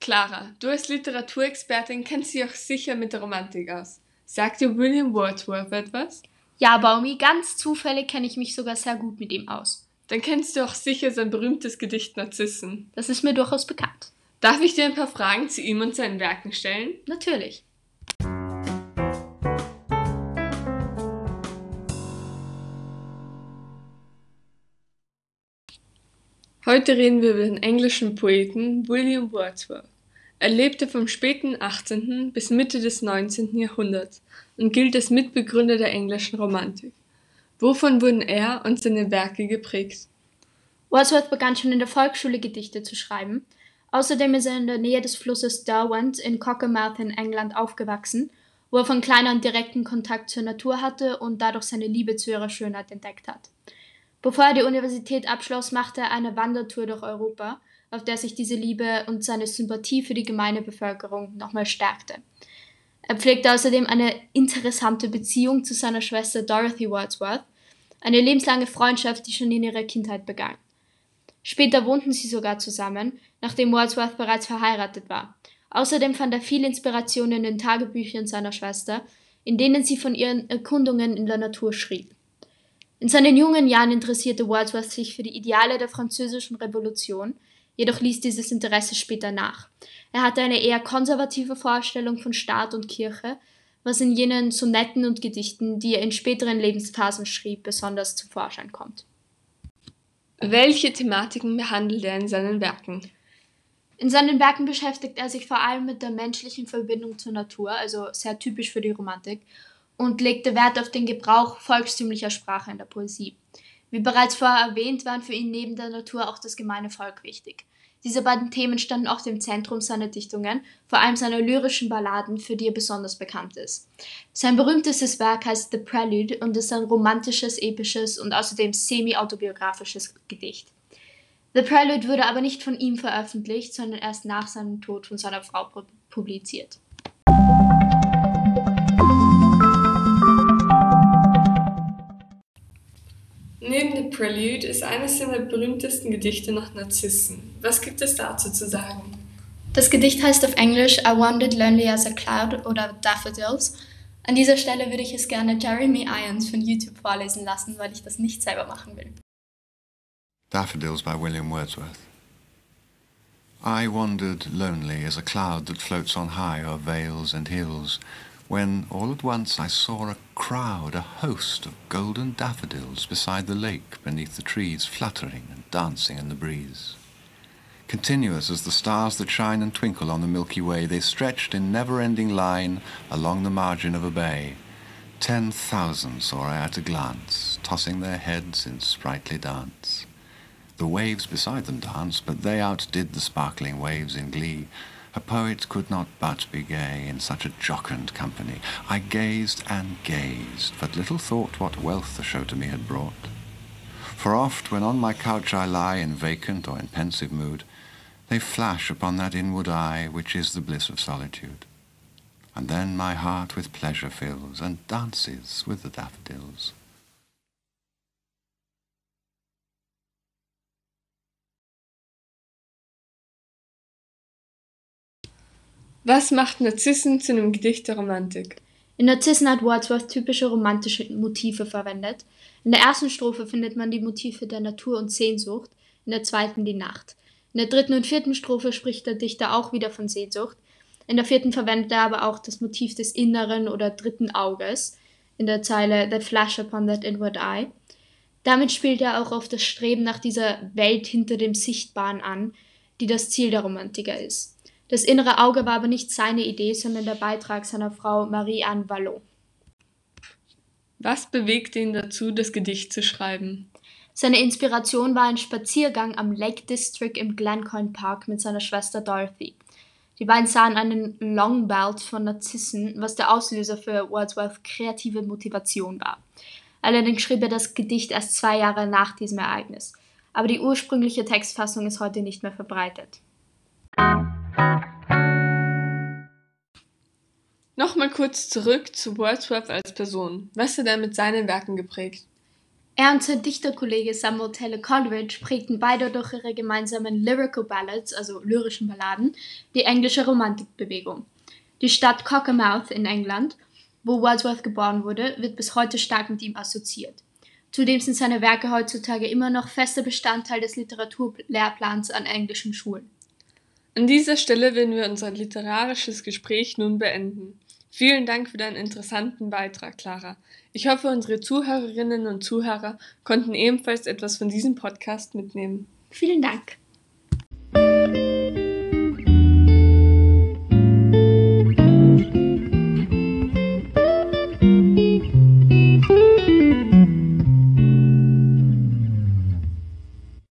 Clara, du als Literaturexpertin kennst dich auch sicher mit der Romantik aus. Sagt dir William Wordsworth etwas? Ja, Baumi, ganz zufällig kenne ich mich sogar sehr gut mit ihm aus. Dann kennst du auch sicher sein berühmtes Gedicht Narzissen. Das ist mir durchaus bekannt. Darf ich dir ein paar Fragen zu ihm und seinen Werken stellen? Natürlich. Heute reden wir über den englischen Poeten William Wordsworth. Er lebte vom späten 18. bis Mitte des 19. Jahrhunderts und gilt als Mitbegründer der englischen Romantik. Wovon wurden er und seine Werke geprägt? Wordsworth begann schon in der Volksschule Gedichte zu schreiben. Außerdem ist er in der Nähe des Flusses Derwent in Cockermouth in England aufgewachsen, wo er von klein an direkten Kontakt zur Natur hatte und dadurch seine Liebe zu ihrer Schönheit entdeckt hat. Bevor er die Universität abschloss, machte er eine Wandertour durch Europa, auf der sich diese Liebe und seine Sympathie für die gemeine Bevölkerung nochmal stärkte. Er pflegte außerdem eine interessante Beziehung zu seiner Schwester Dorothy Wordsworth, eine lebenslange Freundschaft, die schon in ihrer Kindheit begann. Später wohnten sie sogar zusammen, nachdem Wordsworth bereits verheiratet war. Außerdem fand er viel Inspiration in den Tagebüchern seiner Schwester, in denen sie von ihren Erkundungen in der Natur schrieb. In seinen jungen Jahren interessierte Wordsworth sich für die Ideale der französischen Revolution, jedoch ließ dieses Interesse später nach. Er hatte eine eher konservative Vorstellung von Staat und Kirche, was in jenen Sonetten und Gedichten, die er in späteren Lebensphasen schrieb, besonders zum Vorschein kommt. Welche Thematiken behandelt er in seinen Werken? In seinen Werken beschäftigt er sich vor allem mit der menschlichen Verbindung zur Natur, also sehr typisch für die Romantik, und legte Wert auf den Gebrauch volkstümlicher Sprache in der Poesie. Wie bereits vorher erwähnt, waren für ihn neben der Natur auch das gemeine Volk wichtig. Diese beiden Themen standen auch im Zentrum seiner Dichtungen, vor allem seiner lyrischen Balladen, für die er besonders bekannt ist. Sein berühmtestes Werk heißt The Prelude und ist ein romantisches, episches und außerdem semi-autobiografisches Gedicht. The Prelude wurde aber nicht von ihm veröffentlicht, sondern erst nach seinem Tod von seiner Frau publiziert. Neben The Prelude ist eines seiner berühmtesten Gedichte noch Narzissen. Was gibt es dazu zu sagen? Das Gedicht heißt auf Englisch I Wandered Lonely as a Cloud oder Daffodils. An dieser Stelle würde ich es gerne Jeremy Irons von YouTube vorlesen lassen, weil ich das nicht selber machen will. Daffodils by William Wordsworth. I wandered lonely as a cloud that floats on high o'er vales and hills. When all at once I saw a crowd, a host of golden daffodils beside the lake beneath the trees, fluttering and dancing in the breeze. Continuous as the stars that shine and twinkle on the Milky Way, they stretched in never-ending line along the margin of a bay. Ten thousand saw I at a glance, tossing their heads in sprightly dance. The waves beside them danced, but they outdid the sparkling waves in glee. A poet could not but be gay in such a jocund company. I gazed and gazed, but little thought what wealth the show to me had brought. For oft, when on my couch I lie in vacant or in pensive mood, they flash upon that inward eye which is the bliss of solitude. And then my heart with pleasure fills and dances with the daffodils. Was macht Narzissen zu einem Gedicht der Romantik? In Narzissen hat Wordsworth typische romantische Motive verwendet. In der ersten Strophe findet man die Motive der Natur und Sehnsucht, in der zweiten die Nacht. In der dritten und vierten Strophe spricht der Dichter auch wieder von Sehnsucht. In der vierten verwendet er aber auch das Motiv des inneren oder dritten Auges in der Zeile The flash upon that inward eye. Damit spielt er auch auf das Streben nach dieser Welt hinter dem Sichtbaren an, die das Ziel der Romantiker ist. Das innere Auge war aber nicht seine Idee, sondern der Beitrag seiner Frau Marie-Anne Vallot. Was bewegte ihn dazu, das Gedicht zu schreiben? Seine Inspiration war ein Spaziergang am Lake District im Glencoyne Park mit seiner Schwester Dorothy. Die beiden sahen einen Longbelt von Narzissen, was der Auslöser für Wordsworths kreative Motivation war. Allerdings schrieb er das Gedicht erst zwei Jahre nach diesem Ereignis. Aber die ursprüngliche Textfassung ist heute nicht mehr verbreitet. Nochmal kurz zurück zu Wordsworth als Person. Was hat er mit seinen Werken geprägt? Er und sein Dichterkollege Samuel Taylor Coleridge prägten beide durch ihre gemeinsamen Lyrical Ballads, also lyrischen Balladen, die englische Romantikbewegung. Die Stadt Cockermouth in England, wo Wordsworth geboren wurde, wird bis heute stark mit ihm assoziiert. Zudem sind seine Werke heutzutage immer noch fester Bestandteil des Literaturlehrplans an englischen Schulen. An dieser Stelle werden wir unser literarisches Gespräch nun beenden. Vielen Dank für deinen interessanten Beitrag, Clara. Ich hoffe, unsere Zuhörerinnen und Zuhörer konnten ebenfalls etwas von diesem Podcast mitnehmen. Vielen Dank.